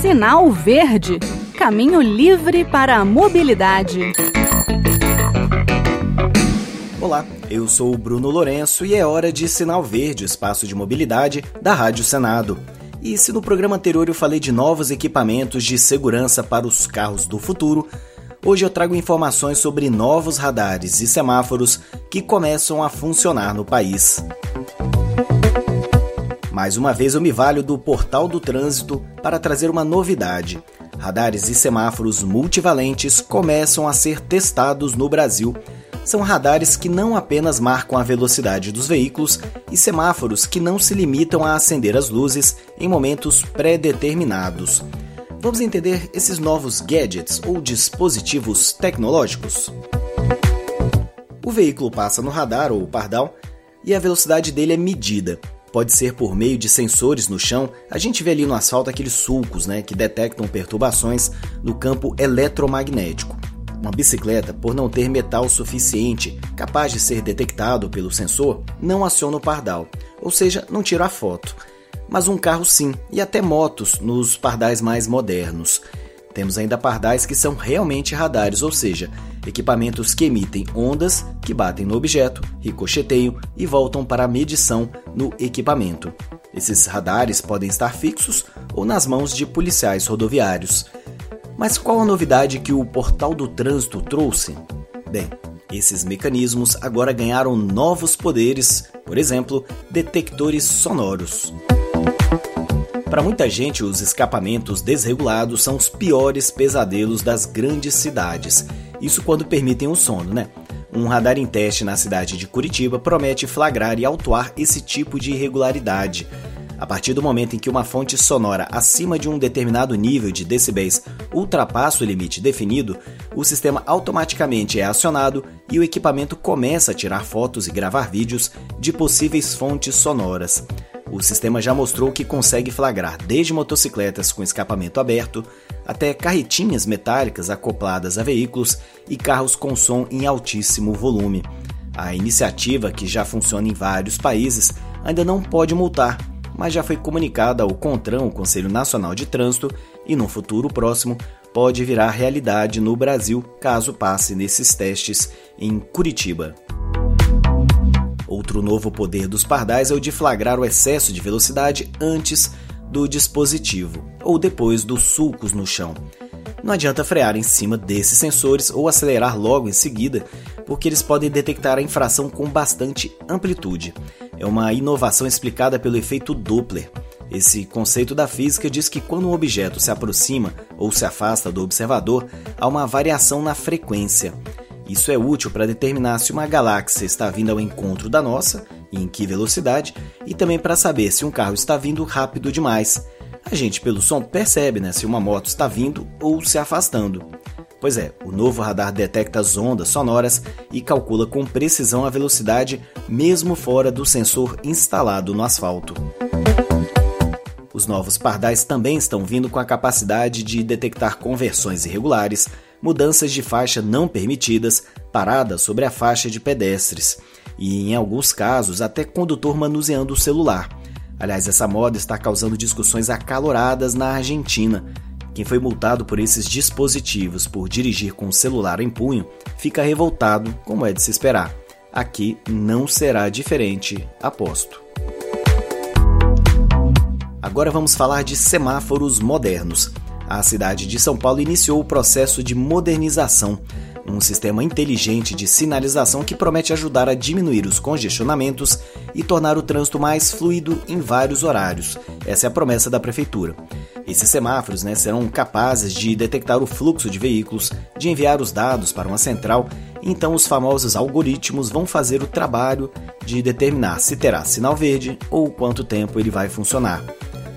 Sinal Verde Caminho livre para a mobilidade. Olá, eu sou o Bruno Lourenço e é hora de Sinal Verde, espaço de mobilidade da Rádio Senado. E se no programa anterior eu falei de novos equipamentos de segurança para os carros do futuro, Hoje eu trago informações sobre novos radares e semáforos que começam a funcionar no país. Mais uma vez eu me valho do Portal do Trânsito para trazer uma novidade. Radares e semáforos multivalentes começam a ser testados no Brasil. São radares que não apenas marcam a velocidade dos veículos e semáforos que não se limitam a acender as luzes em momentos pré-determinados. Vamos entender esses novos gadgets ou dispositivos tecnológicos? O veículo passa no radar ou pardal e a velocidade dele é medida. Pode ser por meio de sensores no chão. A gente vê ali no asfalto aqueles sulcos, né, que detectam perturbações no campo eletromagnético. Uma bicicleta, por não ter metal suficiente capaz de ser detectado pelo sensor, não aciona o pardal, ou seja, não tira a foto mas um carro sim, e até motos nos pardais mais modernos. Temos ainda pardais que são realmente radares, ou seja, equipamentos que emitem ondas que batem no objeto, ricocheteiam e voltam para a medição no equipamento. Esses radares podem estar fixos ou nas mãos de policiais rodoviários. Mas qual a novidade que o Portal do Trânsito trouxe? Bem, esses mecanismos agora ganharam novos poderes, por exemplo, detectores sonoros. Para muita gente, os escapamentos desregulados são os piores pesadelos das grandes cidades. Isso quando permitem o sono, né? Um radar em teste na cidade de Curitiba promete flagrar e autuar esse tipo de irregularidade. A partir do momento em que uma fonte sonora acima de um determinado nível de decibéis ultrapassa o limite definido, o sistema automaticamente é acionado e o equipamento começa a tirar fotos e gravar vídeos de possíveis fontes sonoras. O sistema já mostrou que consegue flagrar desde motocicletas com escapamento aberto até carretinhas metálicas acopladas a veículos e carros com som em altíssimo volume. A iniciativa, que já funciona em vários países, ainda não pode multar, mas já foi comunicada ao CONTRAN, o Conselho Nacional de Trânsito, e no futuro próximo pode virar realidade no Brasil caso passe nesses testes em Curitiba. Outro novo poder dos pardais é o de flagrar o excesso de velocidade antes do dispositivo ou depois dos sulcos no chão. Não adianta frear em cima desses sensores ou acelerar logo em seguida, porque eles podem detectar a infração com bastante amplitude. É uma inovação explicada pelo efeito Doppler. Esse conceito da física diz que quando um objeto se aproxima ou se afasta do observador, há uma variação na frequência. Isso é útil para determinar se uma galáxia está vindo ao encontro da nossa e em que velocidade, e também para saber se um carro está vindo rápido demais. A gente, pelo som, percebe né, se uma moto está vindo ou se afastando. Pois é, o novo radar detecta as ondas sonoras e calcula com precisão a velocidade, mesmo fora do sensor instalado no asfalto. Os novos pardais também estão vindo com a capacidade de detectar conversões irregulares, mudanças de faixa não permitidas, paradas sobre a faixa de pedestres e, em alguns casos, até condutor manuseando o celular. Aliás, essa moda está causando discussões acaloradas na Argentina. Quem foi multado por esses dispositivos por dirigir com o celular em punho fica revoltado, como é de se esperar. Aqui não será diferente, aposto. Agora vamos falar de semáforos modernos. A cidade de São Paulo iniciou o processo de modernização, um sistema inteligente de sinalização que promete ajudar a diminuir os congestionamentos e tornar o trânsito mais fluido em vários horários. Essa é a promessa da prefeitura. Esses semáforos né, serão capazes de detectar o fluxo de veículos, de enviar os dados para uma central, então os famosos algoritmos vão fazer o trabalho de determinar se terá sinal verde ou quanto tempo ele vai funcionar.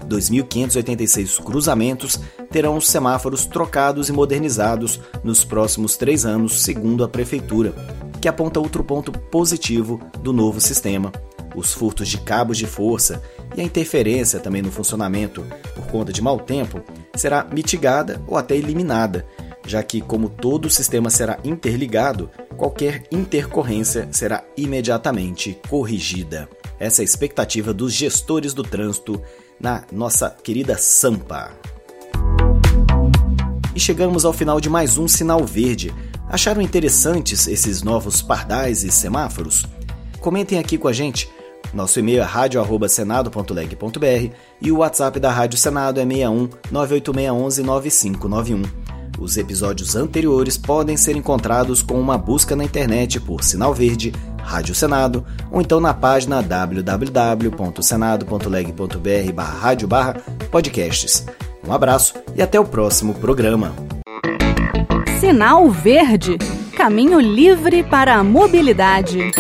2.586 cruzamentos terão os semáforos trocados e modernizados nos próximos três anos, segundo a Prefeitura, que aponta outro ponto positivo do novo sistema. Os furtos de cabos de força e a interferência também no funcionamento por conta de mau tempo será mitigada ou até eliminada, já que, como todo o sistema será interligado, qualquer intercorrência será imediatamente corrigida. Essa é a expectativa dos gestores do trânsito na nossa querida Sampa. E chegamos ao final de mais um Sinal Verde. Acharam interessantes esses novos pardais e semáforos? Comentem aqui com a gente. Nosso e-mail é radio@senado.leg.br e o WhatsApp da Rádio Senado é 61 98611 9591. Os episódios anteriores podem ser encontrados com uma busca na internet por Sinal Verde, Rádio Senado, ou então na página www.senado.leg.br/radio/podcasts. Um abraço e até o próximo programa. Sinal Verde, caminho livre para a mobilidade.